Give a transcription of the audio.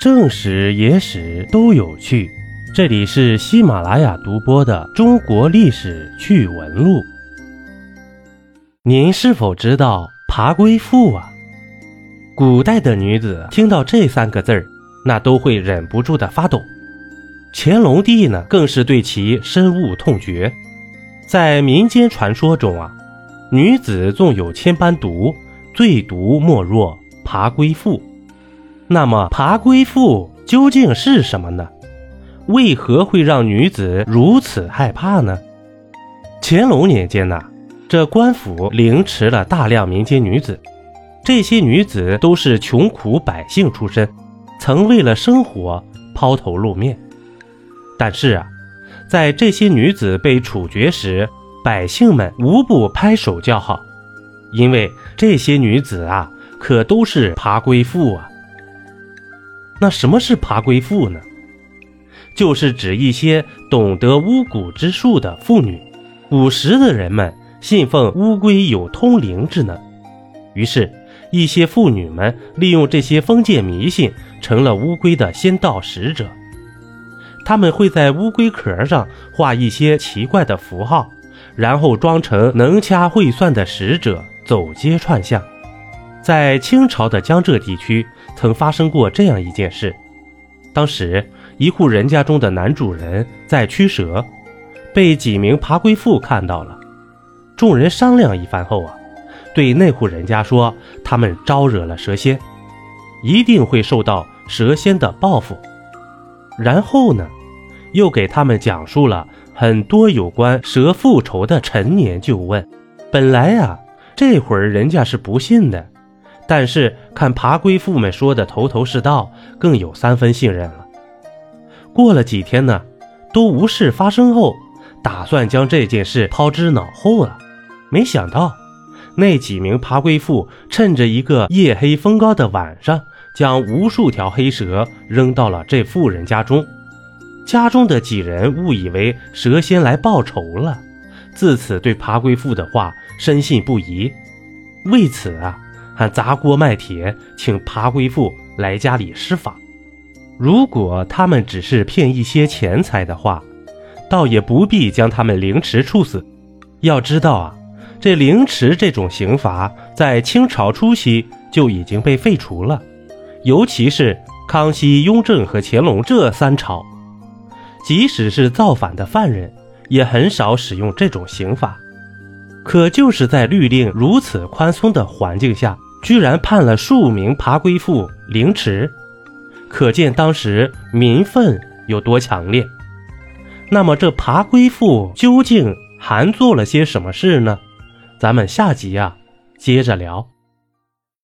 正史、野史都有趣。这里是喜马拉雅独播的《中国历史趣闻录》。您是否知道“爬龟妇”啊？古代的女子听到这三个字儿，那都会忍不住的发抖。乾隆帝呢，更是对其深恶痛绝。在民间传说中啊，女子纵有千般毒，最毒莫若爬龟妇。那么爬龟妇究竟是什么呢？为何会让女子如此害怕呢？乾隆年间呢，这官府凌迟了大量民间女子，这些女子都是穷苦百姓出身，曾为了生活抛头露面。但是啊，在这些女子被处决时，百姓们无不拍手叫好，因为这些女子啊，可都是爬龟妇啊。那什么是爬龟妇呢？就是指一些懂得巫蛊之术的妇女。古时的人们信奉乌龟有通灵之能，于是，一些妇女们利用这些封建迷信，成了乌龟的先到使者。他们会在乌龟壳上画一些奇怪的符号，然后装成能掐会算的使者，走街串巷。在清朝的江浙地区，曾发生过这样一件事：当时一户人家中的男主人在驱蛇，被几名爬龟妇看到了。众人商量一番后啊，对那户人家说，他们招惹了蛇仙，一定会受到蛇仙的报复。然后呢，又给他们讲述了很多有关蛇复仇的陈年旧闻。本来呀，这会儿人家是不信的。但是看爬龟妇们说的头头是道，更有三分信任了。过了几天呢，都无事发生后，打算将这件事抛之脑后了。没想到，那几名爬龟妇趁着一个夜黑风高的晚上，将无数条黑蛇扔到了这妇人家中。家中的几人误以为蛇仙来报仇了，自此对爬龟妇的话深信不疑。为此啊。还砸锅卖铁，请爬龟妇来家里施法。如果他们只是骗一些钱财的话，倒也不必将他们凌迟处死。要知道啊，这凌迟这种刑罚在清朝初期就已经被废除了，尤其是康熙、雍正和乾隆这三朝，即使是造反的犯人，也很少使用这种刑罚。可就是在律令如此宽松的环境下。居然判了数名爬龟妇凌迟，可见当时民愤有多强烈。那么这爬龟妇究竟还做了些什么事呢？咱们下集啊接着聊。